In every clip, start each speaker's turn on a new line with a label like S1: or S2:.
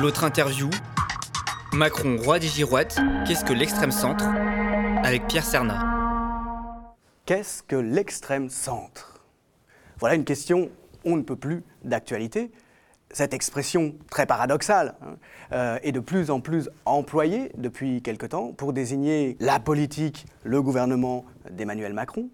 S1: L'autre interview, Macron, roi des girouettes, qu'est-ce que l'extrême centre? Avec Pierre Serna.
S2: Qu'est-ce que l'extrême centre? Voilà une question on ne peut plus d'actualité. Cette expression très paradoxale hein, euh, est de plus en plus employée depuis quelque temps pour désigner la politique, le gouvernement d'Emmanuel Macron,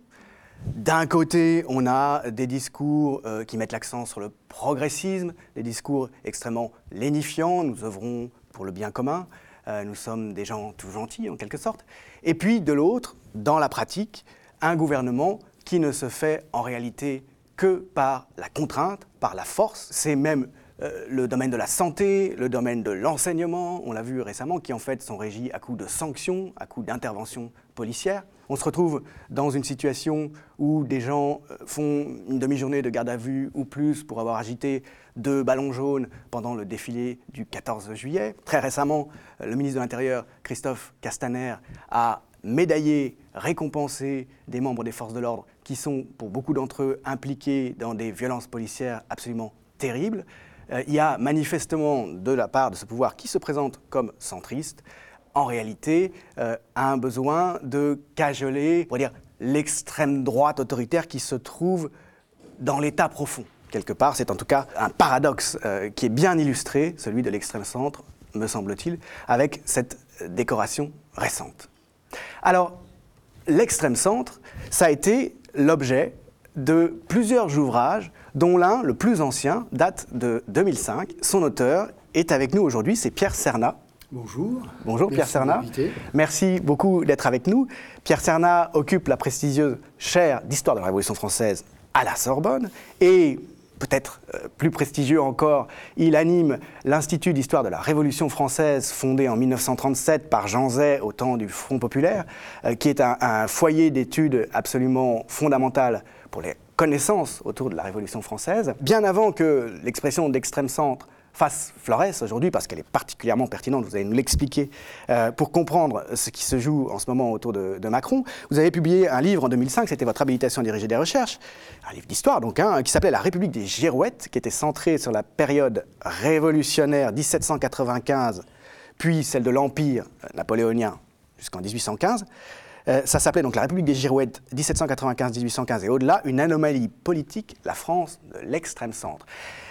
S2: d'un côté, on a des discours euh, qui mettent l'accent sur le progressisme, des discours extrêmement lénifiants, nous œuvrons pour le bien commun, euh, nous sommes des gens tout gentils en quelque sorte. Et puis de l'autre, dans la pratique, un gouvernement qui ne se fait en réalité que par la contrainte, par la force. C'est même euh, le domaine de la santé, le domaine de l'enseignement, on l'a vu récemment, qui en fait sont régis à coup de sanctions, à coup d'interventions policières. On se retrouve dans une situation où des gens euh, font une demi-journée de garde à vue ou plus pour avoir agité deux ballons jaunes pendant le défilé du 14 juillet. Très récemment, le ministre de l'Intérieur, Christophe Castaner, a médaillé, récompensé des membres des forces de l'ordre qui sont, pour beaucoup d'entre eux, impliqués dans des violences policières absolument terribles. Euh, il y a manifestement de la part de ce pouvoir qui se présente comme centriste, en réalité, euh, un besoin de cajoler, pour dire, l'extrême droite autoritaire qui se trouve dans l'état profond. Quelque part, c'est en tout cas un paradoxe euh, qui est bien illustré, celui de l'extrême centre, me semble-t-il, avec cette décoration récente. Alors, l'extrême centre, ça a été l'objet de plusieurs ouvrages dont l'un, le plus ancien, date de 2005. Son auteur est avec nous aujourd'hui, c'est Pierre Serna.
S3: Bonjour.
S2: Bonjour Pierre Serna. Merci beaucoup d'être avec nous. Pierre Serna occupe la prestigieuse chaire d'histoire de la Révolution française à la Sorbonne et peut-être euh, plus prestigieux encore, il anime l'Institut d'histoire de la Révolution française fondé en 1937 par Jean Zay au temps du Front populaire, euh, qui est un, un foyer d'études absolument fondamental pour les connaissance autour de la Révolution française, bien avant que l'expression d'extrême centre fasse florès aujourd'hui, parce qu'elle est particulièrement pertinente, vous allez nous l'expliquer, euh, pour comprendre ce qui se joue en ce moment autour de, Macron. Vous avez publié un livre en 2005, c'était votre habilitation à diriger des recherches, un livre d'histoire donc, hein, qui s'appelait La République des Girouettes, qui était centré sur la période révolutionnaire 1795, puis celle de l'Empire napoléonien jusqu'en 1815. Euh, ça s'appelait donc la République des Girouettes 1795-1815 et au-delà, une anomalie politique, la France de l'extrême centre.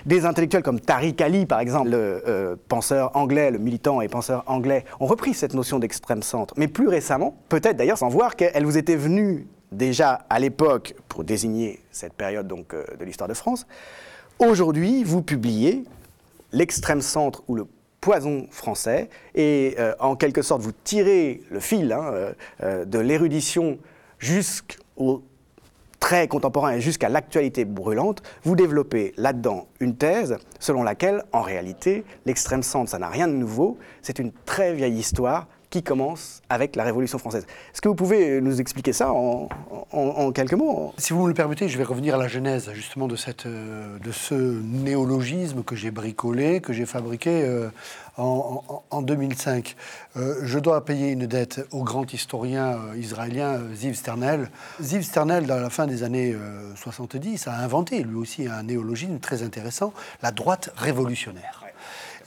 S2: Des intellectuels comme Tariq Ali, par exemple, le euh, penseur anglais, le militant et penseur anglais, ont repris cette notion d'extrême centre. Mais plus récemment, peut-être d'ailleurs sans voir qu'elle vous était venue déjà à l'époque pour désigner cette période donc, euh, de l'histoire de France. Aujourd'hui, vous publiez l'extrême centre ou le poison français, et euh, en quelque sorte vous tirez le fil hein, euh, euh, de l'érudition jusqu'au très contemporain et jusqu'à l'actualité brûlante, vous développez là-dedans une thèse selon laquelle, en réalité, l'extrême centre, ça n'a rien de nouveau, c'est une très vieille histoire qui commence avec la Révolution française. Est-ce que vous pouvez nous expliquer ça en, quelques mots?
S3: Si vous me le permettez, je vais revenir à la genèse justement de, cette, euh, de ce néologisme que j'ai bricolé, que j'ai fabriqué euh, en, 2005. Euh, je dois payer une dette au grand historien israélien Ziv Sternel. Ziv Sternel, dans la fin des années 70, a inventé lui aussi un néologisme très intéressant, la droite révolutionnaire.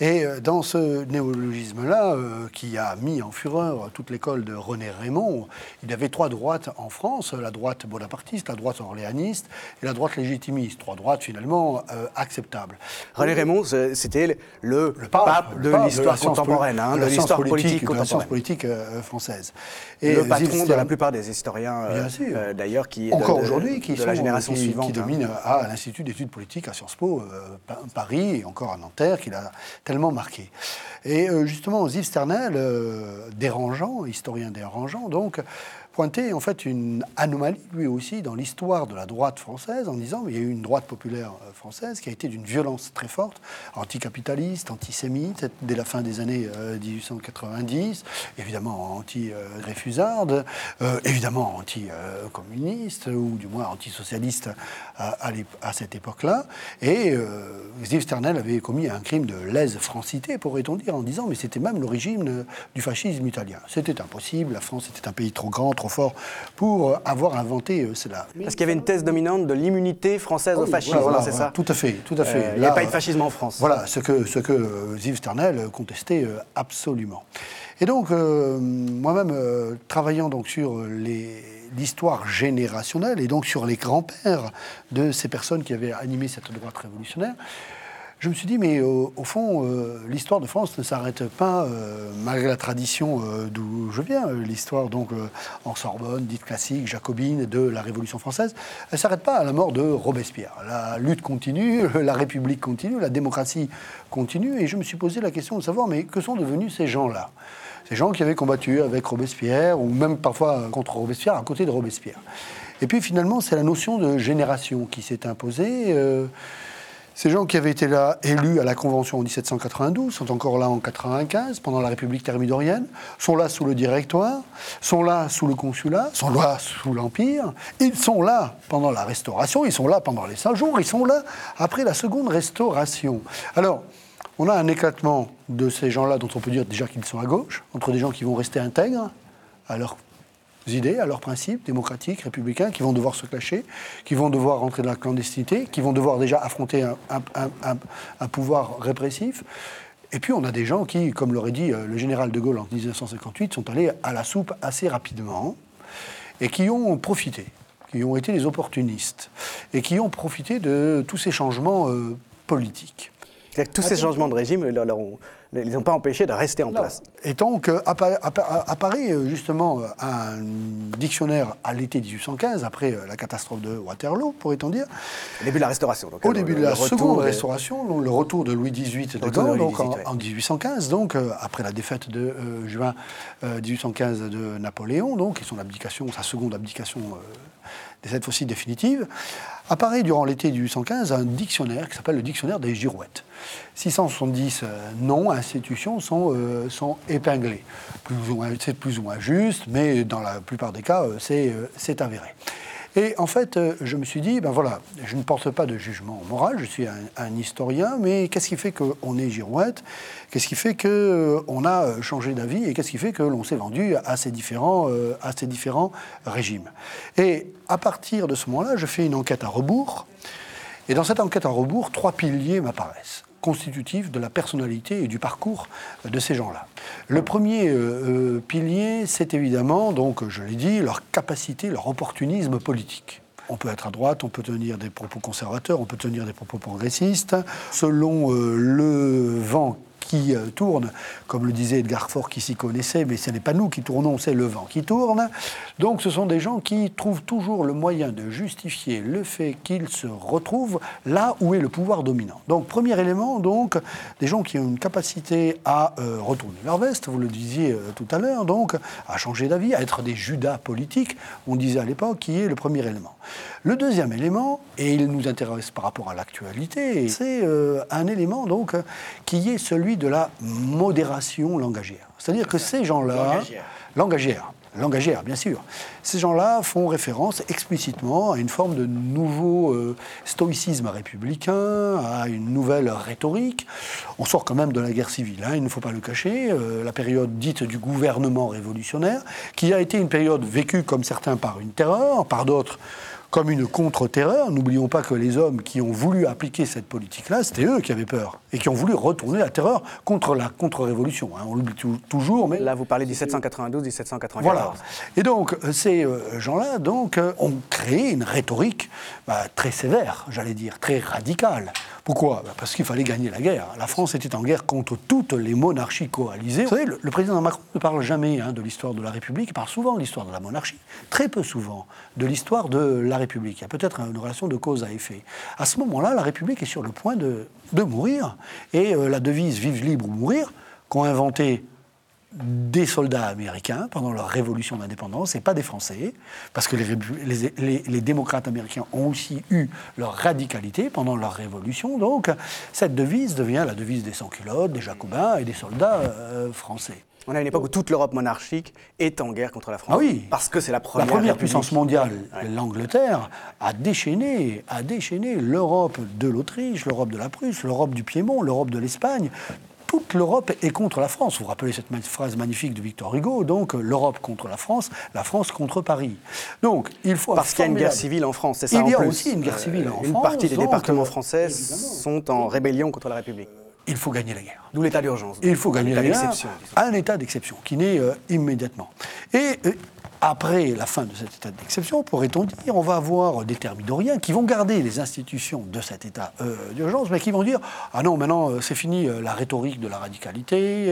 S3: Et euh, dans ce néologisme-là, euh, qui a mis en fureur toute l'école de René Raymond, il y avait trois droites en France, la droite bonapartiste, la droite orléaniste et la droite légitimiste. Trois droites finalement euh, acceptables.
S2: René Raymond, c'était le, pape, de l'histoire contemporaine, hein, de l'histoire politique,
S3: de la science politique française.
S2: Et le patron de la plupart des historiens, d'ailleurs, qui
S3: encore aujourd'hui, qui
S2: de la génération suivante,
S3: qui domine hein. à l'Institut d'études politiques à Sciences Po, Paris et encore à Nanterre, qu'il a tellement marqué. Et euh, justement, Yves Sternel, euh, dérangeant, historien dérangeant, donc, pointait en fait une anomalie, lui aussi, dans l'histoire de la droite française, en disant qu'il y a eu une droite populaire euh, française qui a été d'une violence très forte, anticapitaliste, antisémite, dès la fin des années 1890, euh, évidemment anti-réfusarde, euh, évidemment anti-communiste, ou du moins antisocialiste à, à, cette époque-là. Et euh, Sternel avait commis un crime de lèse-francité, pourrait-on dire, en disant mais c'était même l'origine du fascisme italien. C'était impossible, la France était un pays trop grand, trop trop fort pour avoir inventé cela.
S2: Parce qu'il y avait une thèse dominante de l'immunité française au fascisme,
S3: voilà,
S2: c'est
S3: voilà,
S2: ça
S3: Tout à fait, tout à fait.
S2: Euh, Il n'y a pas eu de fascisme en France.
S3: Voilà, ce que, ce que euh, Yves Sternel contestait euh, absolument. Et donc, euh, moi-même, euh, travaillant donc sur l'histoire générationnelle et donc sur les grands-pères de ces personnes qui avaient animé cette droite révolutionnaire, je me suis dit, mais euh, au fond, euh, l'histoire de France ne s'arrête pas, euh, malgré la tradition d'où je viens, l'histoire donc en Sorbonne, dite classique, jacobine, de la Révolution française, elle ne s'arrête pas à la mort de Robespierre. La lutte continue, la République continue, la démocratie continue, et je me suis posé la question de savoir, mais que sont devenus ces gens-là? Ces gens qui avaient combattu avec Robespierre, ou même parfois contre Robespierre, à côté de Robespierre. Et puis finalement, c'est la notion de génération qui s'est imposée. Ces gens qui avaient été là, élus à la Convention en 1792, sont encore là en 95, pendant la République thermidorienne, sont là sous le Directoire, sont là sous le Consulat, sont là sous l'Empire, ils sont là pendant la Restauration, ils sont là pendant les 100 jours, ils sont là après la Seconde Restauration. Alors, on a un éclatement de ces gens-là dont on peut dire déjà qu'ils sont à gauche, entre des gens qui vont rester intègres à leurs idées, à leurs principes démocratiques, républicains, qui vont devoir se clasher, qui vont devoir rentrer dans la clandestinité, qui vont devoir déjà affronter un, pouvoir répressif. Et puis on a des gens qui, comme l'aurait dit euh, le général de Gaulle en 1958, sont allés à la soupe assez rapidement et qui ont profité, qui ont été des opportunistes et qui ont profité de tous ces changements euh, politiques.
S2: C'est-à-dire que tous ces changements de régime, leur- leur ont- ils n'ont pas empêché de rester en place.
S3: Et donc appa- appa- apparaît justement euh, un dictionnaire à l'été 1815, après euh, la catastrophe de Waterloo, pourrait-on dire,
S2: Au début de la Restauration. donc,
S3: au
S2: euh,
S3: début
S2: le-
S3: de la seconde
S2: de-
S3: restauration, donc le retour de Louis XVIII de Gaulle, donc en,
S2: XVIII, ouais.
S3: en 1815, donc après la défaite de euh, juin euh, 1815 de Napoléon, donc et son abdication, sa seconde abdication, euh, cette fois-ci définitive, apparaît durant l'été 1815 un dictionnaire qui s'appelle le dictionnaire des girouettes. 670 euh, noms, institutions sont, euh, sont épinglés. C'est plus ou moins juste, mais dans la plupart des cas, euh, c'est avéré. Et en fait, euh, je me suis dit, ben voilà, je ne porte pas de jugement moral, je suis un, historien, mais qu'est-ce qui fait qu'on est girouette? Qu'est-ce qui fait qu'on a euh, changé d'avis Et qu'est-ce qui fait que l'on s'est vendu à ces, différents, euh, à ces différents régimes? Et à partir de ce moment-là, je fais une enquête à rebours. Et dans cette enquête à rebours, trois piliers m'apparaissent constitutifs de la personnalité et du parcours de ces gens-là. Le premier euh, euh, pilier, c'est évidemment, donc je l'ai dit, leur capacité, leur opportunisme politique. On peut être à droite, on peut tenir des propos conservateurs, on peut tenir des propos progressistes. Selon euh, le vent qui euh, tourne, comme le disait Edgar Faure qui s'y connaissait, mais ce n'est pas nous qui tournons, c'est le vent qui tourne. Donc ce sont des gens qui trouvent toujours le moyen de justifier le fait qu'ils se retrouvent là où est le pouvoir dominant. Donc premier élément, donc des gens qui ont une capacité à euh, retourner leur veste, vous le disiez euh, tout à l'heure, donc à changer d'avis, à être des Judas politiques, on disait à l'époque, qui est le premier élément. Le deuxième élément, et il nous intéresse par rapport à l'actualité, c'est euh, un élément donc qui est celui de la modération langagière. C'est-à-dire que ces gens-là,
S2: langagière,
S3: langagière, bien sûr, ces gens-là font référence explicitement à une forme de nouveau euh, stoïcisme républicain, à une nouvelle rhétorique. On sort quand même de la guerre civile, hein, il ne faut pas le cacher, euh, la période dite du gouvernement révolutionnaire, qui a été une période vécue comme certains par une terreur, par d'autres comme une contre-terreur. N'oublions pas que les hommes qui ont voulu appliquer cette politique-là, c'était eux qui avaient peur et qui ont voulu retourner la terreur contre la contre-révolution. hein. On l'oublie tou- toujours, mais
S2: Là, vous parlez 1792-1794.
S3: voilà. Et donc, euh, ces euh, gens-là donc, euh, ont créé une rhétorique bah, très sévère, j'allais dire, très radicale. Pourquoi? Bah, Parce qu'il fallait gagner la guerre. La France était en guerre contre toutes les monarchies coalisées. Vous savez, le, le président Macron ne parle jamais hein, de l'histoire de la République, il parle souvent de l'histoire de la monarchie, très peu souvent de l'histoire de la Il y a peut-être une relation de cause à effet. À ce moment-là, la République est sur le point de, de mourir. Et euh, la devise Vive libre ou mourir, qu'ont inventé des soldats américains pendant leur révolution d'indépendance et pas des Français, parce que les, rébu- les- les- les démocrates américains ont aussi eu leur radicalité pendant leur révolution. Donc, cette devise devient la devise des sans-culottes, des jacobins et des soldats euh, français.
S2: On a une époque où toute l'Europe monarchique est en guerre contre la France.
S3: Ah oui.
S2: Parce que c'est la
S3: La
S2: première.
S3: première
S2: République.
S3: puissance mondiale, l'Angleterre, a déchaîné, a déchaîné l'Europe de l'Autriche, l'Europe de la Prusse, l'Europe du Piémont, l'Europe de l'Espagne. Toute l'Europe est contre la France. Vous vous rappelez cette phrase magnifique de Victor Hugo, donc l'Europe contre la France, la France contre Paris. Donc il faut
S2: parce qu'il y a une guerre civile en France, c'est ça
S3: Il y
S2: a
S3: aussi une guerre civile en
S2: France. Une partie des départements français sont en rébellion contre la République.
S3: Il faut gagner la guerre.
S2: D'où l'état d'urgence.
S3: Il faut gagner la guerre. Un état d'exception qui naît immédiatement. Et après la fin de cet état d'exception, pourrait-on dire, on va avoir des thermidoriens qui vont garder les institutions de cet état euh, d'urgence, mais qui vont dire Ah non, maintenant euh, c'est fini euh, la rhétorique de la radicalité.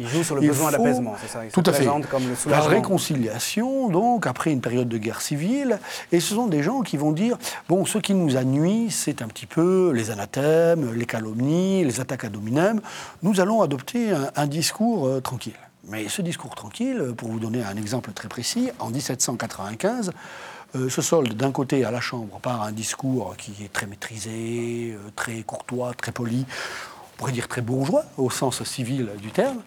S2: ils jouent sur le besoin d'apaisement, c'est ça
S3: Tout à fait. Comme le la réconciliation, donc, après une période de guerre civile. Et ce sont des gens qui vont dire Bon, ce qui nous a nuit, c'est un petit peu les anathèmes, les calomnies, les attaques à dominem. Nous allons adopter un discours tranquille. Mais ce discours tranquille, pour vous donner un exemple très précis, en 1795, euh, se solde d'un côté à la Chambre par un discours qui est très maîtrisé, euh, très courtois, très poli, on pourrait dire très bourgeois au sens civil du terme,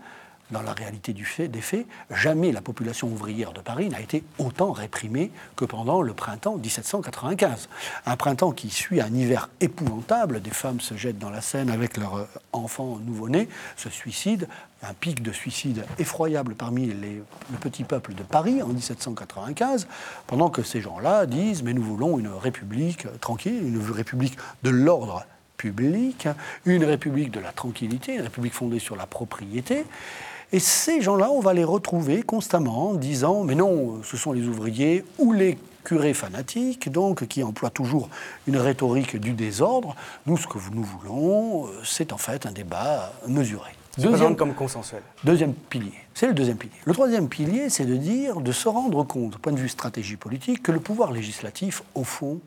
S3: dans la réalité du fait, des faits, jamais la population ouvrière de Paris n'a été autant réprimée que pendant le printemps 1795. Un printemps qui suit un hiver épouvantable, des femmes se jettent dans la Seine avec leurs euh, enfants nouveau-nés, se suicident, un pic de suicide effroyable parmi le petit peuple de Paris en 1795, pendant que ces gens-là disent mais nous voulons une république tranquille, une république de l'ordre public, une république de la tranquillité, une république fondée sur la propriété. Et ces gens-là, on va les retrouver constamment en disant Mais non, ce sont les ouvriers ou les curés fanatiques, donc, qui emploient toujours une rhétorique du désordre. Nous, ce que nous voulons, euh, c'est en fait un débat mesuré.
S2: Deuxième comme consensuel.
S3: Deuxième pilier. C'est le deuxième pilier. Le troisième pilier, c'est de dire, de se rendre compte, au point de vue stratégie politique, que le pouvoir législatif, au fond,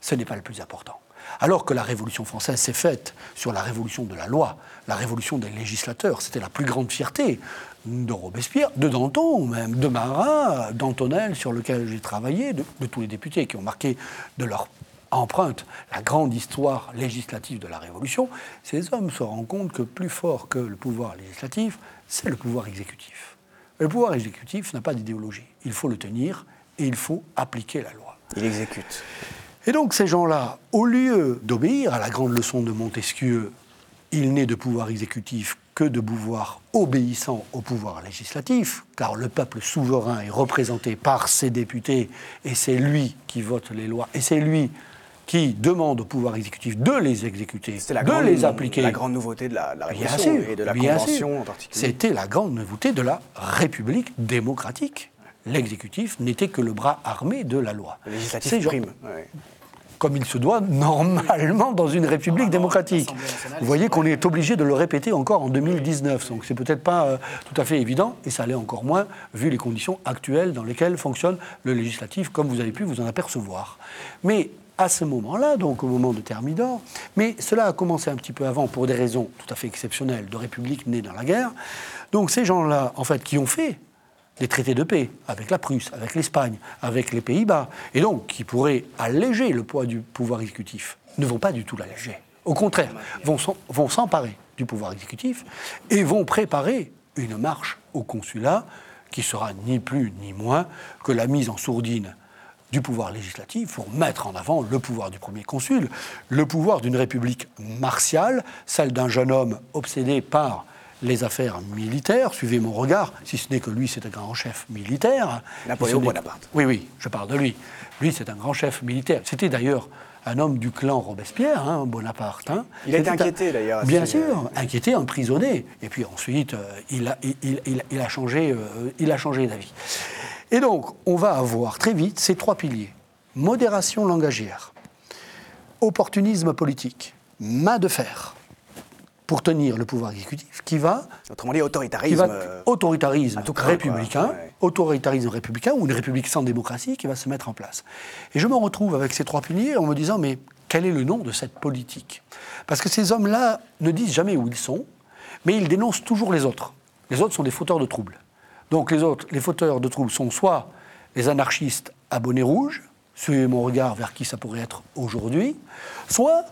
S3: ce n'est pas le plus important. Alors que la Révolution française s'est faite sur la révolution de la loi, la révolution des législateurs, c'était la plus grande fierté de Robespierre, de Danton même, de Marat, d'Antonel sur lequel j'ai travaillé, de, tous les députés qui ont marqué de leur empreinte la grande histoire législative de la Révolution, ces hommes se rendent compte que plus fort que le pouvoir législatif, c'est le pouvoir exécutif. Le pouvoir exécutif n'a pas d'idéologie. Il faut le tenir et il faut appliquer la loi.
S2: Il exécute.
S3: Et donc ces gens-là, au lieu d'obéir à la grande leçon de Montesquieu, il n'est de pouvoir exécutif que de pouvoir obéissant au pouvoir législatif, car le peuple souverain est représenté par ses députés, et c'est lui qui vote les lois, et c'est lui qui demande au pouvoir exécutif de les exécuter, de les appliquer.
S2: la grande nouveauté de la, Révolution et de la Convention en particulier.
S3: C'était la grande nouveauté de la République démocratique. L'exécutif n'était que le bras armé de la loi.
S2: Le législatif prime
S3: comme il se doit normalement dans une république démocratique. Vous voyez qu'on est obligé de le répéter encore en 2019, donc c'est peut-être pas euh, tout à fait évident, et ça l'est encore moins vu les conditions actuelles dans lesquelles fonctionne le législatif, comme vous avez pu vous en apercevoir. Mais à ce moment-là, donc au moment de Thermidor, mais cela a commencé un petit peu avant pour des raisons tout à fait exceptionnelles de république née dans la guerre. Donc ces gens-là, en fait, qui ont fait des traités de paix avec la Prusse, avec l'Espagne, avec les Pays-Bas, et donc qui pourraient alléger le poids du pouvoir exécutif, ne vont pas du tout l'alléger. Au contraire, vont s'emparer du pouvoir exécutif et vont préparer une marche au consulat qui sera ni plus ni moins que la mise en sourdine du pouvoir législatif pour mettre en avant le pouvoir du premier consul, le pouvoir d'une république martiale, celle d'un jeune homme obsédé par les affaires militaires. Suivez mon regard, si ce n'est que lui, c'est un grand chef militaire.
S2: Napoléon Bonaparte.
S3: Oui, oui, je parle de lui. Lui, c'est un grand chef militaire. C'était d'ailleurs un homme du clan Robespierre, hein, Bonaparte. Hein.
S2: Il été inquiété d'ailleurs.
S3: Bien sûr, inquiété, emprisonné. Et puis ensuite, euh, il, a, il, a changé, euh, il a changé d'avis. Et donc, on va avoir très vite ces trois piliers modération langagière, opportunisme politique, main de fer pour tenir le pouvoir exécutif, qui va...
S2: Autrement dit, autoritarisme...
S3: Euh, autoritarisme républicain, autoritarisme républicain, ou une république sans démocratie qui va se mettre en place. Et je me retrouve avec ces trois piliers en me disant, mais quel est le nom de cette politique? Parce que ces hommes-là ne disent jamais où ils sont, mais ils dénoncent toujours les autres. Les autres sont des fauteurs de troubles. Donc les autres, les fauteurs de troubles sont soit les anarchistes à bonnet rouge, suivez mon regard vers qui ça pourrait être aujourd'hui, soit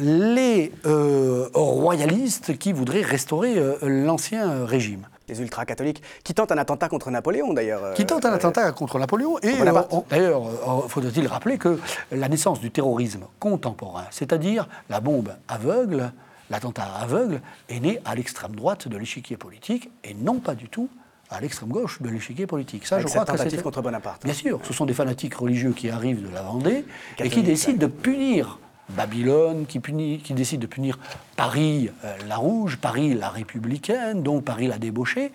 S3: les euh, royalistes qui voudraient restaurer euh, l'ancien régime.
S2: Les ultra-catholiques, qui tentent un attentat contre Napoléon d'ailleurs.
S3: Euh, qui tentent un attentat contre Napoléon. Et d'ailleurs, faudrait-il rappeler que la naissance du terrorisme contemporain, c'est-à-dire la bombe aveugle, l'attentat aveugle est né à l'extrême droite de l'échiquier politique et non pas du tout à l'extrême gauche de l'échiquier politique.
S2: Ça, Avec je crois contre Bonaparte.
S3: Bien sûr, ce sont des fanatiques religieux qui arrivent de la Vendée et qui décident de punir Babylone, qui, décide de punir Paris euh, la rouge, Paris la républicaine, donc Paris la débauchée.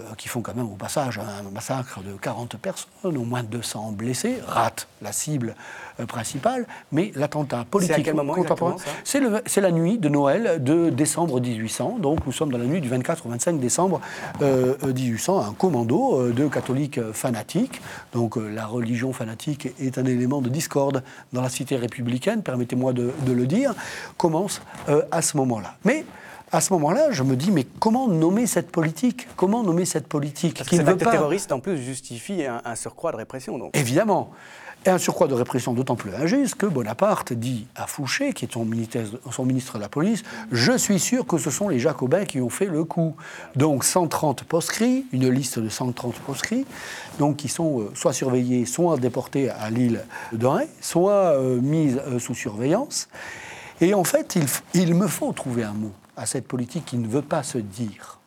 S3: Euh, qui font quand même au passage un massacre de 40 personnes, au moins 200 blessés, ratent la cible euh, principale, mais l'attentat politique
S2: contemporain,
S3: c'est la nuit de Noël de décembre 1800, donc nous sommes dans la nuit du 24 au 25 décembre 1800, euh, un commando de catholiques fanatiques, donc la religion fanatique est un élément de discorde dans la cité républicaine, permettez-moi de, de, le dire, commence à ce moment-là. Mais à ce moment-là, je me dis, mais comment nommer cette politique? Comment nommer cette politique
S2: Parce que cet acte terroriste, en plus, justifie un, surcroît de répression. Donc.
S3: Évidemment. Et un surcroît de répression d'autant plus injuste que Bonaparte dit à Fouché, qui est son ministre, son ministre de la police, je suis sûr que ce sont les Jacobins qui ont fait le coup. Donc 130 proscrits, une liste de 130 proscrits, donc qui sont euh, soit surveillés, soit déportés à l'île de Ré, soit euh, mis euh, sous surveillance. Et en fait, il, il me faut trouver un mot à cette politique qui ne veut pas se dire.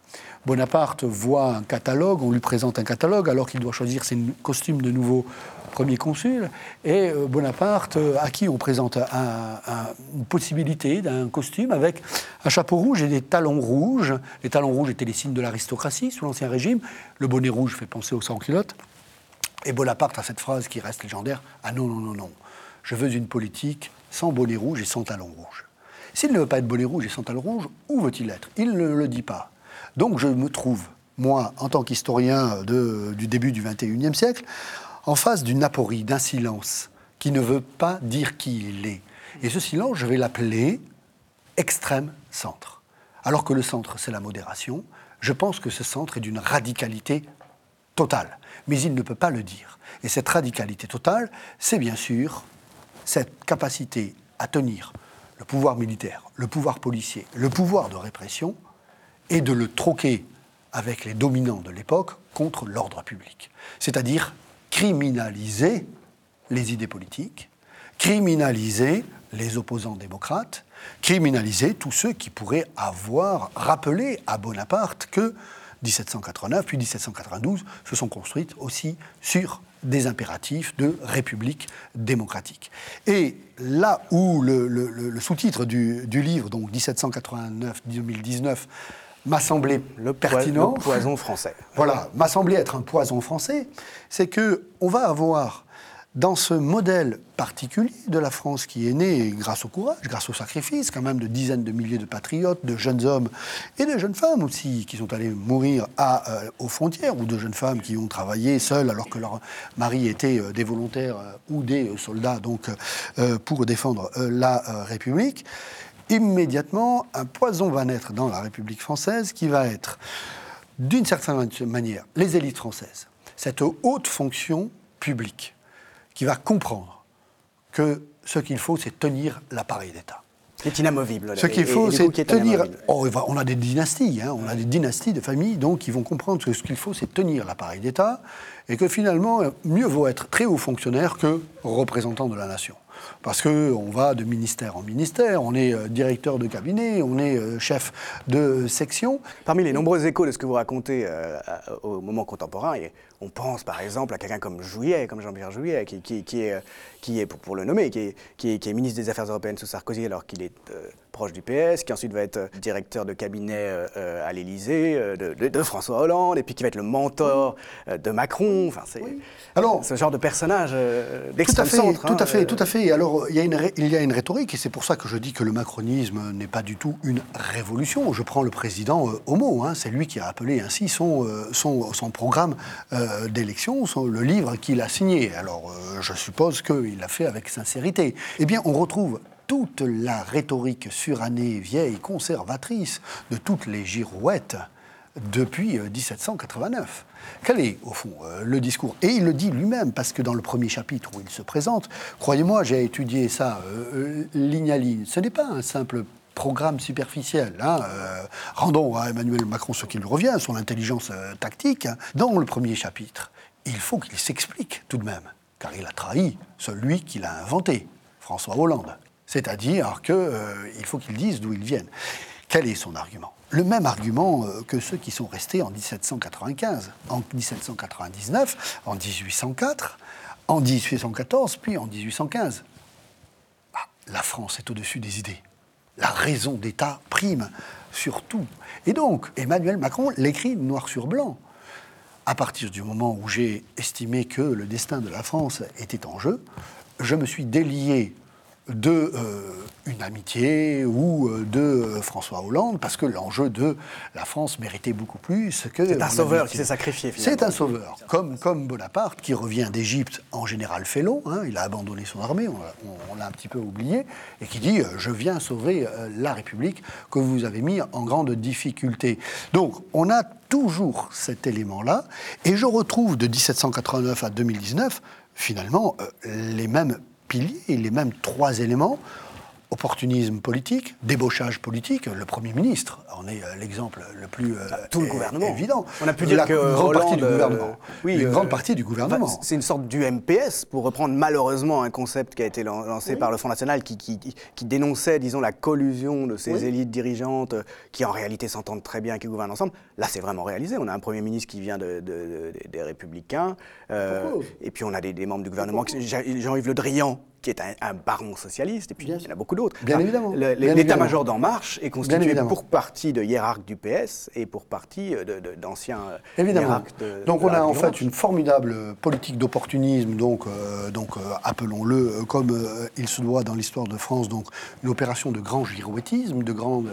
S3: Bonaparte voit un catalogue, on lui présente un catalogue alors qu'il doit choisir ses costumes de nouveau premier consul. Et euh, Bonaparte, euh, à qui on présente une possibilité d'un costume avec un chapeau rouge et des talons rouges. Les talons rouges étaient les signes de l'aristocratie sous l'Ancien Régime. Le bonnet rouge fait penser au sans-culotte. Et Bonaparte a cette phrase qui reste légendaire Ah non, non, non, non. Je veux une politique sans bonnet rouge et sans talons rouges. S'il ne veut pas être bonnet rouge et santal rouge, où veut-il être? Il ne le dit pas. Donc je me trouve, moi, en tant qu'historien du début du XXIe siècle, en face d'une aporie, d'un silence qui ne veut pas dire qui il est. Et ce silence, je vais l'appeler extrême centre. Alors que le centre, c'est la modération, je pense que ce centre est d'une radicalité totale. Mais il ne peut pas le dire. Et cette radicalité totale, c'est bien sûr cette capacité à tenir le pouvoir militaire, le pouvoir policier, le pouvoir de répression, et de le troquer avec les dominants de l'époque contre l'ordre public. C'est-à-dire criminaliser les idées politiques, criminaliser les opposants démocrates, criminaliser tous ceux qui pourraient avoir rappelé à Bonaparte que 1789 puis 1792 se sont construites aussi sur des impératifs de république démocratique. Et là où le, sous-titre du, livre, donc 1789-2019, m'a semblé
S2: le
S3: pertinent.
S2: Le poison français.
S3: Voilà, m'a semblé être un poison français, c'est que on va avoir dans ce modèle particulier de la France qui est né grâce au courage, grâce au sacrifice quand même de dizaines de milliers de patriotes, de jeunes hommes et de jeunes femmes aussi qui sont allés mourir euh, aux frontières ou de jeunes femmes qui ont travaillé seules alors que leurs maris étaient euh, des volontaires euh, ou des soldats donc pour défendre la République. Immédiatement, un poison va naître dans la République française qui va être, d'une certaine manière, les élites françaises, cette haute fonction publique qui va comprendre que ce qu'il faut, c'est tenir l'appareil d'État.
S2: C'est inamovible.
S3: Ce qu'il faut, c'est tenir. Oh, on a des dynasties, hein, on a des dynasties de familles, donc qui vont comprendre que ce qu'il faut, c'est tenir l'appareil d'État, et que finalement, mieux vaut être très haut fonctionnaire que représentant de la nation parce qu'on va de ministère en ministère, on est euh, directeur de cabinet, on est euh, chef de section.
S2: Parmi les nombreux échos de ce que vous racontez euh, au moment contemporain, on pense par exemple à quelqu'un comme Jouillet, comme Jean-Pierre Jouillet, qui, est, pour, le nommer, qui est, ministre des Affaires européennes sous Sarkozy alors qu'il est proche du PS, qui ensuite va être directeur de cabinet à l'Élysée de, François Hollande, et puis qui va être le mentor de Macron. Enfin, c'est ce genre de personnage d'extrême centre.
S3: Tout à hein, fait, tout à fait alors, il y, a une, il y a une rhétorique, et c'est pour ça que je dis que le macronisme n'est pas du tout une révolution. Je prends le président euh, Homo, hein, c'est lui qui a appelé ainsi son, euh, son, son, programme euh, d'élection, le livre qu'il a signé. Alors, je suppose qu'il l'a fait avec sincérité. Eh bien, on retrouve toute la rhétorique surannée, vieille, conservatrice de toutes les girouettes depuis 1789. Quel est, au fond, euh, le discours? Et il le dit lui-même, parce que dans le premier chapitre où il se présente, croyez-moi, j'ai étudié ça euh, euh, ligne à ligne. Ce n'est pas un simple programme superficiel. Hein, rendons à Emmanuel Macron ce qui lui revient, son intelligence tactique. Dans le premier chapitre, il faut qu'il s'explique tout de même, car il a trahi celui qui l'a inventé, François Hollande. C'est-à-dire qu'il faut qu'ils disent d'où ils viennent. Quel est son argument? Le même argument que ceux qui sont restés en 1795, en 1799, en 1804, en 1814, puis en 1815. Bah, la France est au-dessus des idées. La raison d'État prime sur tout. Et donc, Emmanuel Macron l'écrit noir sur blanc. À partir du moment où j'ai estimé que le destin de la France était en jeu, je me suis délié de euh, une amitié ou euh, de euh, François Hollande, parce que l'enjeu de la France méritait beaucoup plus que...
S2: C'est un sauveur qui s'est sacrifié,
S3: C'est un sauveur, comme, comme Bonaparte, qui revient d'Égypte en général félon, hein, il a abandonné son armée, on, l'a un petit peu oublié, et qui dit « je viens sauver la République que vous avez mis en grande difficulté ». Donc, on a toujours cet élément-là, et je retrouve de 1789 à 2019, finalement, les mêmes piliers, les mêmes trois éléments opportunisme politique, débauchage politique, le Premier ministre en est euh, l'exemple le plus euh,
S2: tout le gouvernement.
S3: évident.
S2: On a pu dire
S3: la
S2: que
S3: grande partie du
S2: euh,
S3: gouvernement. oui, une grande partie du gouvernement.
S2: c'est une sorte du MPS, pour reprendre malheureusement un concept qui a été lancé par le Front National, qui, qui, qui, dénonçait, disons, la collusion de ces élites dirigeantes qui en réalité s'entendent très bien, qui gouvernent ensemble. Là, c'est vraiment réalisé. On a un Premier ministre qui vient de, des Républicains, et puis on a des, des membres du gouvernement, Jean-Yves Le Drian, qui est un, baron socialiste, et puis il y en a beaucoup d'autres.
S3: Bien évidemment.
S2: L'état-major d'En Marche est constitué pour partie de hiérarques du PS et pour partie d'anciens hiérarques de,
S3: Donc on a en fait une formidable politique d'opportunisme, donc, euh, donc euh, appelons-le euh, comme il se doit dans l'histoire de France, donc une opération de grand girouettisme, de grande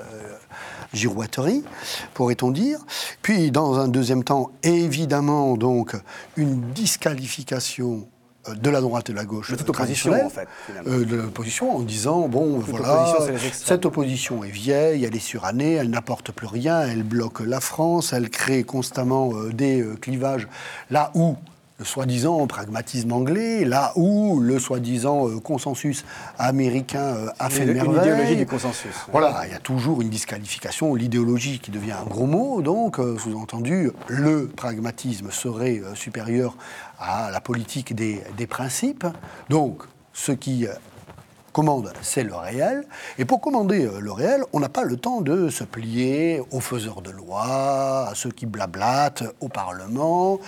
S3: girouetterie, pourrait-on dire. Puis dans un deuxième temps, évidemment, donc une disqualification euh, de la droite et de la gauche.
S2: De toute opposition, en fait.
S3: Euh, de l'opposition, en disant bon, voilà, cette opposition est vieille, elle est surannée, elle n'apporte plus rien, elle bloque la France, elle crée constamment euh, des clivages là où le soi-disant pragmatisme anglais, là où le soi-disant consensus américain a fait
S2: une, une idéologie du consensus.
S3: Voilà, il y a toujours une disqualification, l'idéologie qui devient un gros mot, donc sous-entendu, le pragmatisme serait supérieur à la politique des, principes. Donc, ce qui euh, commande, c'est le réel. Et pour commander euh, le réel, on n'a pas le temps de se plier aux faiseurs de loi, à ceux qui blablatent au Parlement,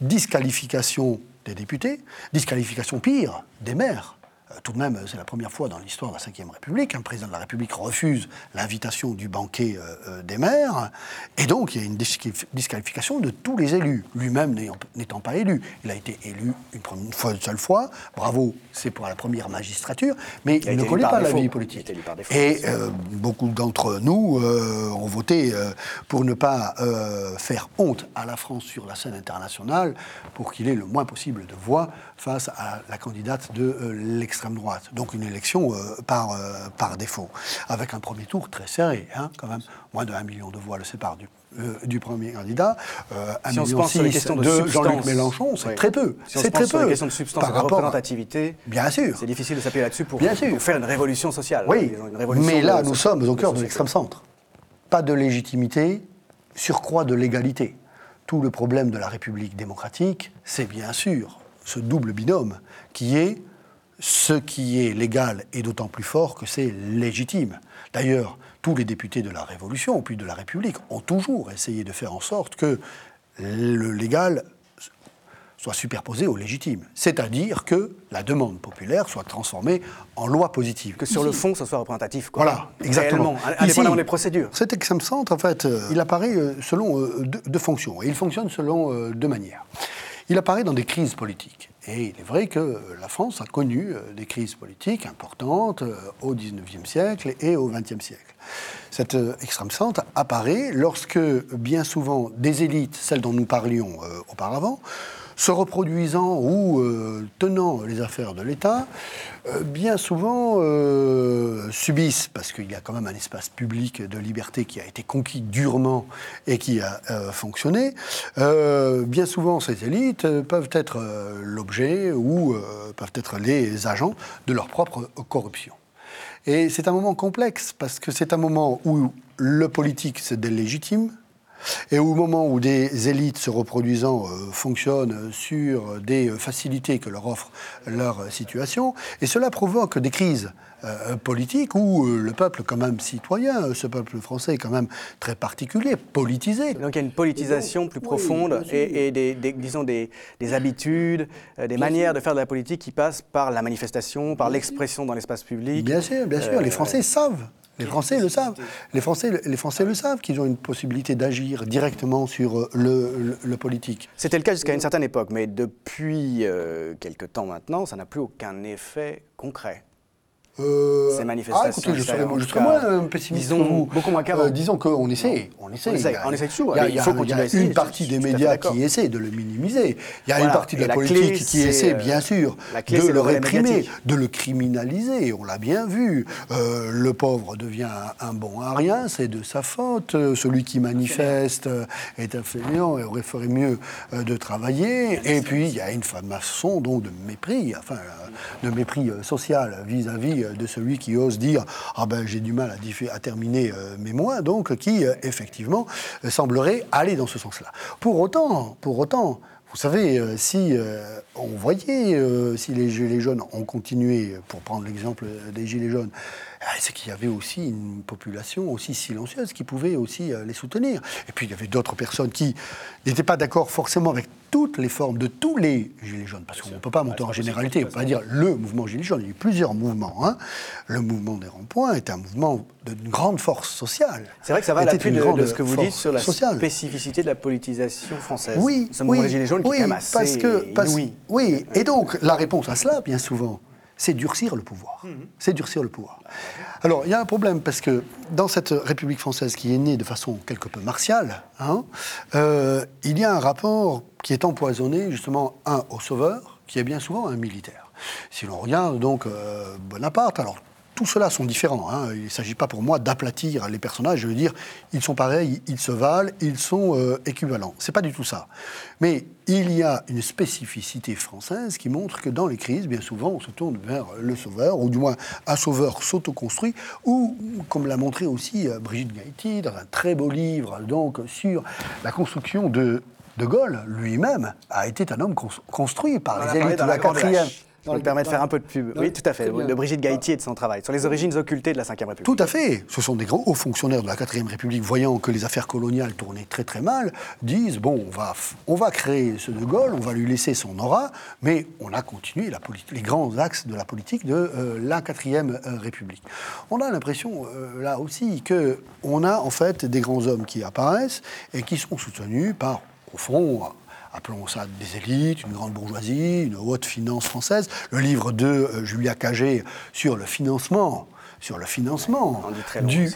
S3: disqualification des députés, disqualification pire des maires tout de même, c'est la première fois dans l'histoire de la Ve République, un président de la République refuse l'invitation du banquet euh, euh, des maires, et donc il y a une disqualification de tous les élus, lui-même n'étant pas élu. Il a été élu une, fois, une seule fois, bravo, c'est pour la première magistrature, mais il, ne connaît pas la vie politique. et euh, beaucoup d'entre nous ont voté pour ne pas faire honte à la France sur la scène internationale, pour qu'il ait le moins possible de voix face à la candidate de l'extrême droite. Donc une élection euh, par, euh, par défaut, avec un premier tour très serré, hein, quand même. Moins de 1 million de voix le sépare du, euh, du premier candidat.
S2: un si million six de,
S3: de Jean-Luc Mélenchon, c'est très peu.
S2: c'est très peu. question de substance, par de représentativité.
S3: Bien sûr.
S2: C'est difficile de s'appuyer là-dessus pour, faire une révolution sociale.
S3: Oui, mais là, nous sommes au cœur de l'extrême centre. Pas de légitimité, surcroît de légalité. Tout le problème de la République démocratique, c'est bien sûr ce double binôme qui est ce qui est légal est d'autant plus fort que c'est légitime. D'ailleurs, tous les députés de la Révolution, puis de la République, ont toujours essayé de faire en sorte que le légal soit superposé au légitime. C'est-à-dire que la demande populaire soit transformée en loi positive.
S2: Que sur le fond, ça soit représentatif.
S3: Voilà, exactement.
S2: indépendamment des procédures.
S3: Cet centre, en fait, euh, il apparaît euh, selon euh, deux, fonctions. Et il fonctionne selon deux manières. Il apparaît dans des crises politiques. Et il est vrai que la France a connu euh, des crises politiques importantes euh, au XIXe siècle et au XXe siècle. Cette euh, extrême centre apparaît lorsque, bien souvent, des élites, celles dont nous parlions auparavant, se reproduisant ou euh, tenant les affaires de l'État, euh, bien souvent euh, subissent, parce qu'il y a quand même un espace public de liberté qui a été conquis durement et qui a fonctionné, bien souvent ces élites peuvent être l'objet ou peuvent être les agents de leur propre corruption. Et c'est un moment complexe, parce que c'est un moment où le politique se délégitime, et au moment où des élites se reproduisant euh, fonctionnent sur des facilités que leur offre leur situation, et cela provoque des crises euh, politiques où euh, le peuple, quand même citoyen, ce peuple français est quand même très particulier, politisé.
S2: Donc il y a une politisation plus profonde et, des, disons des, habitudes, des manières de faire de la politique qui passent par la manifestation, par l'expression dans l'espace public.
S3: Bien sûr, bien sûr, les Français savent. Les Français le savent. Les Français, les Français le savent qu'ils ont une possibilité d'agir directement sur euh, le, politique.
S2: C'était le cas jusqu'à une certaine époque, mais depuis euh, quelque temps maintenant, ça n'a plus aucun effet concret.
S3: Euh, ces manifestations. Ah, écoutez, je serais, moins pessimiste disons, vous. Beaucoup moins qu'avant. Euh, disons qu'on essaie. On essaie. On essaie,
S2: on essaie toujours.
S3: Il y a, faut il y a une partie des médias qui essaie de le minimiser. Il y a une partie de la, politique qui essaie, bien sûr, de le réprimer, de le criminaliser. On l'a bien vu. Euh, le pauvre devient un, bon à rien, c'est de sa faute. Celui qui manifeste est un fainéant et aurait ferait mieux de travailler. Et puis, il y a une façon donc de mépris, enfin, de mépris social vis-à-vis euh, de celui qui ose dire ah ben j'ai du mal à, terminer euh, mes mois, donc qui euh, effectivement semblerait aller dans ce sens-là. Pour autant, pour autant, vous savez, si on voyait, si les Gilets jaunes ont continué, pour prendre l'exemple des Gilets jaunes, c'est qu'il y avait aussi une population aussi silencieuse qui pouvait aussi les soutenir. Et puis il y avait d'autres personnes qui n'étaient pas d'accord forcément avec toutes les formes de tous les Gilets jaunes, parce qu'on ne peut pas monter en généralité, on ne peut pas dire le mouvement Gilets jaunes, il y a eu plusieurs mouvements. Hein. Le mouvement des ronds-points est un mouvement d'une grande force sociale.
S2: C'est vrai que ça va à l'appui de, de, ce que vous dites sur la spécificité de la politisation française.
S3: Oui,
S2: ce mouvement
S3: des
S2: Gilets jaunes
S3: qui
S2: est
S3: parce que, Oui, et donc la réponse à cela, bien souvent, c'est durcir le pouvoir. Mhm. C'est durcir le pouvoir. Alors, il y a un problème parce que dans cette République française qui est née de façon quelque peu martiale, hein, euh, il y a un rapport qui est empoisonné, justement, un au sauveur, qui est bien souvent un militaire. Si l'on regarde donc euh, Bonaparte, alors tout cela sont différents. Hein. Il ne s'agit pas pour moi d'aplatir les personnages. Je veux dire, ils sont pareils, ils se valent, ils sont euh, équivalents. C'est pas du tout ça. Mais il y a une spécificité française qui montre que dans les crises, bien souvent, on se tourne vers le sauveur, ou du moins un sauveur s'autoconstruit, ou, comme l'a montré aussi euh, Brigitte Gaëty dans un très beau livre donc sur la construction de de Gaulle lui-même a été un homme construit par les élites de la quatrième.
S2: Ça me permet de faire un peu de pub. Oui, tout à fait. De Brigitte Gaïti et de son travail. Sur les origines occultées de la Ve République.
S3: Tout à fait. Ce sont des grands hauts fonctionnaires de la Quatrième République, voyant que les affaires coloniales tournaient très très mal, disent bon, on va, on va créer ce De Gaulle, on va lui laisser son aura, mais on a continué la les grands axes de la politique de euh, la Quatrième euh, République. On a l'impression, euh, là aussi, qu'on a en fait des grands hommes qui apparaissent et qui sont soutenus par, au fond, appelons ça des élites, une grande bourgeoisie, une haute finance française. Le livre de euh, Julia Cagé sur le financement sur le financement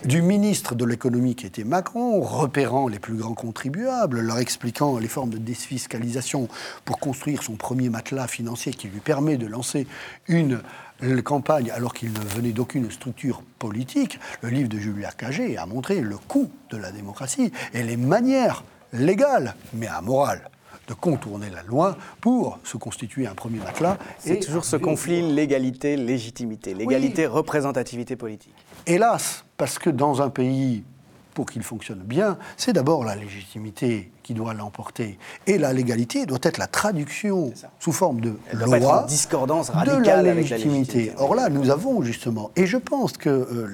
S3: du, ministre de l'économie qui était Macron, repérant les plus grands contribuables, leur expliquant les formes de défiscalisation pour construire son premier matelas financier qui lui permet de lancer une campagne alors qu'il ne venait d'aucune structure politique. Le livre de Julia Cagé a montré le coût de la démocratie et les manières légales, mais amorales, de contourner la loi pour se constituer un premier matelas.
S2: C'est toujours ce conflit légalité-légitimité, légalité-représentativité politique.
S3: Hélas, parce que dans un pays, pour qu'il fonctionne bien, c'est d'abord la légitimité qui doit l'emporter. Et la légalité doit être la traduction sous forme de loi
S2: discordance
S3: de la légitimité. Or là, nous avons justement, et je pense que euh,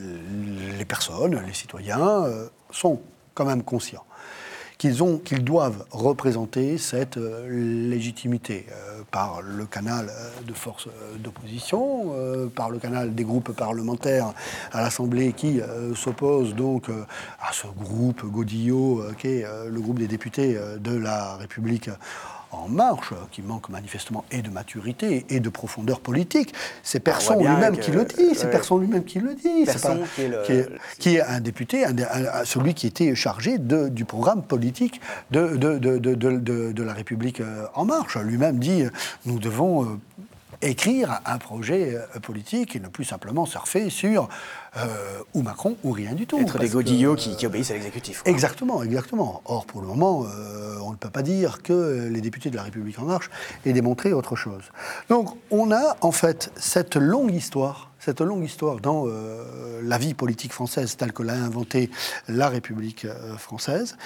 S3: les personnes, les citoyens, euh, sont quand même conscients qu'ils doivent représenter cette euh, légitimité euh, par le canal euh, de force d'opposition, par le canal des groupes parlementaires à l'Assemblée qui s'opposent donc à ce groupe Godillot, qui est le groupe des députés de la République en marche, qui manque manifestement et de maturité et de profondeur politique. C'est Persson lui-même qui le dit. C'est Persson lui-même qui le dit. qui, est un député, celui qui était chargé de, du programme politique de, de, de la République euh, en marche. Lui-même dit nous devons euh, écrire un projet euh, politique et ne plus simplement surfer sur euh, ou Macron ou rien du tout.
S2: Être des godillots qui, obéissent à l'exécutif.
S3: Exactement, exactement. Or, pour le moment, euh, on ne peut pas dire que les députés de la République en marche aient démontré autre chose. Donc on a en fait cette longue histoire, cette longue histoire dans euh, la vie politique française telle que l'a inventée la République française,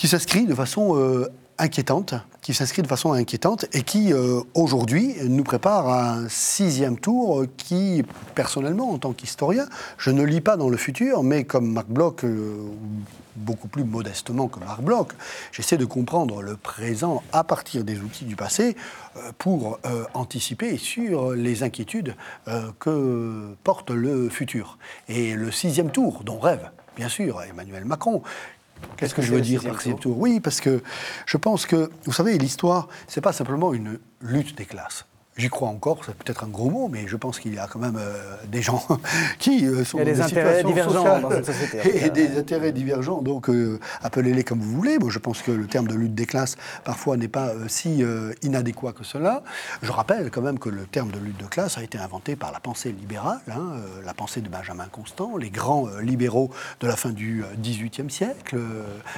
S3: qui s'inscrit de façon euh, inquiétante, qui s'inscrit de façon inquiétante et qui, euh, aujourd'hui, nous prépare un sixième tour qui, personnellement, en tant qu'historien, je ne lis pas dans le futur, mais comme Marc Bloch, euh, beaucoup plus modestement que Marc Bloch, j'essaie de comprendre le présent à partir des outils du passé euh, pour anticiper sur les inquiétudes que porte le futur. Et le sixième tour, dont rêve, bien sûr, Emmanuel Macron, Qu'est-ce que je veux dire par ces tours? Oui, parce que je pense que, vous savez, l'histoire, c'est pas simplement une lutte des classes. J'y crois encore, c'est peut-être un gros mot, mais je pense qu'il y a quand même euh, des gens qui euh, sont
S2: des, intérêts divergents dans cette société.
S3: Et des intérêts divergents, donc euh, appelez-les comme vous voulez. Moi, je pense que le terme de lutte des classes, parfois, n'est pas si inadéquat que cela. Je rappelle quand même que le terme de lutte de classe a été inventé par la pensée libérale, hein, la pensée de Benjamin Constant, les grands libéraux de la fin du XVIIIe siècle,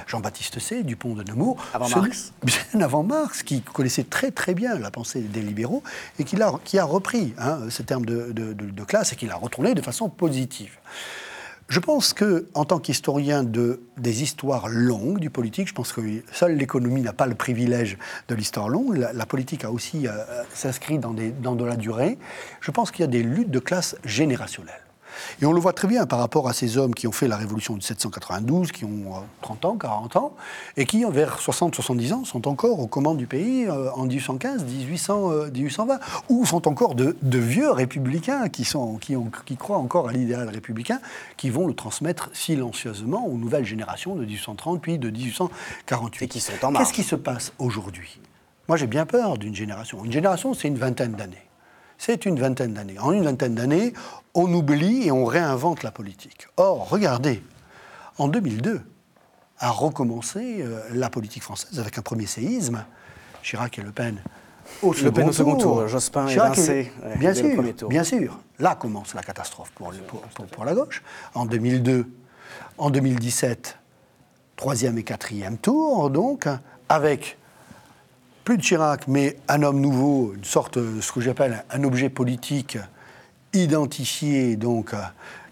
S3: Jean-Baptiste C., Dupont de Nemours.
S2: Avant Marx
S3: Bien avant Marx, qui connaissait très très bien la pensée des libéraux et qui a, repris hein, ce terme de, de, classe et qui l'a retourné de façon positive. Je pense que, en tant qu'historien de, des histoires longues du politique, je pense que seule l'économie n'a pas le privilège de l'histoire longue. La, politique a aussi euh, s'inscrit dans de la durée. Je pense qu'il y a des luttes de classe générationnelles. Et on le voit très bien par rapport à ces hommes qui ont fait la révolution de 1792, qui ont 30 euh, ans, 40 ans, et qui, vers 60-70 ans, sont encore aux commandes du pays euh, en 1815, 1800, 1820, ou sont encore de, vieux républicains qui, sont, qui, ont, qui croient encore à l'idéal républicain, qui vont le transmettre silencieusement aux nouvelles générations de 1830 puis de 1848.
S2: Et qui sont en marche.
S3: Qu'est-ce qui se passe aujourd'hui? Moi, j'ai bien peur d'une génération. Une génération, c'est une vingtaine d'années. C'est une vingtaine d'années. En une vingtaine d'années, on oublie et on réinvente la politique. Or, regardez, en 2002, a recommencé euh, la politique française avec un premier séisme, Chirac et Le Pen.
S2: Au le Pen au second tour, Jospin et Vincé.
S3: bien sûr, bien sûr. Là commence la catastrophe pour, pour, la gauche. En 2002, en 2017, troisième et quatrième tour, donc, avec plus de Chirac, mais un homme nouveau, une sorte, ce que j'appelle un objet politique identifié, donc, euh,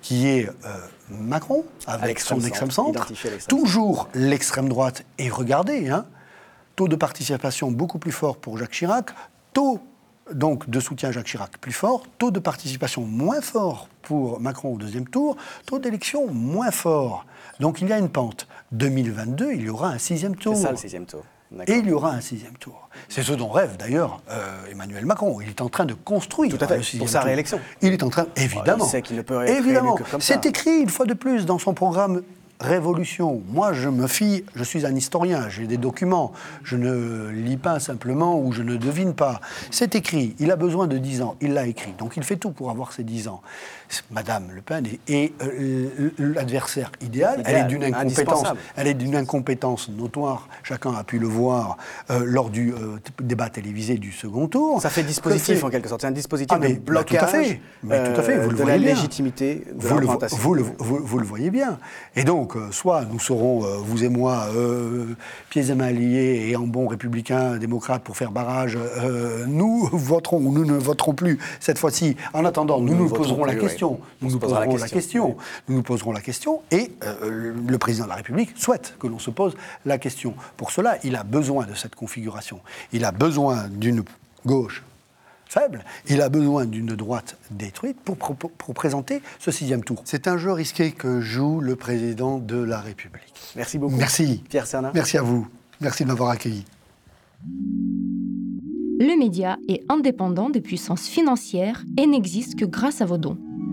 S3: qui est euh, Macron, avec son extrême centre. Toujours l'extrême droite. Et regardez, hein, taux de participation beaucoup plus fort pour Jacques Chirac, taux donc de soutien à Jacques Chirac plus fort, taux de participation moins fort pour Macron au deuxième tour, taux d'élection moins fort. Donc il y a une pente. 2022, il y aura un sixième tour.
S2: C'est ça le sixième tour.
S3: Et il y aura un sixième tour. C'est ce dont rêve d'ailleurs euh, Emmanuel Macron. Il est en train de construire
S2: Tout à fait, pour sa réélection.
S3: Il est en train, évidemment.
S2: il sait qu'il ne peut
S3: évidemment. C'est écrit une fois de plus dans son programme révolution. Moi, je me fie, je suis un historien, j'ai des documents. Je ne lis pas simplement ou je ne devine pas. C'est écrit, il a besoin de 10 ans, il l'a écrit. Donc il fait tout pour avoir ces 10 ans. Madame Le Pen est, euh, l'adversaire idéal. Elle est d'une incompétence, elle est d'une incompétence notoire. Chacun a pu le voir euh, lors du euh, débat télévisé du second tour.
S2: Ça fait dispositif en quelque sorte, c'est un dispositif ah, de blocage
S3: tout à fait. Mais tout à fait. Vous le
S2: de
S3: voyez
S2: la légitimité de
S3: vous le, vous, le, vous, le voyez bien. Et donc, soit nous serons, vous et moi, pieds et mains liés et en bon républicain, démocrate pour faire barrage, nous voterons ou nous ne voterons plus cette fois-ci. En attendant, nous nous, poserons la question. Nous nous poserons la question. Nous nous poserons la question et euh, le président de la République souhaite que l'on se pose la question. Pour cela, il a besoin de cette configuration. Il a besoin d'une gauche faible, il a besoin d'une droite détruite pour, pour, présenter ce sixième tour. C'est un jeu risqué que joue le président de la République.
S2: Merci beaucoup.
S3: Merci.
S2: Pierre Serna.
S3: Merci à vous. Merci de m'avoir accueilli.
S4: Le média est indépendant des puissances financières et n'existe que grâce à vos dons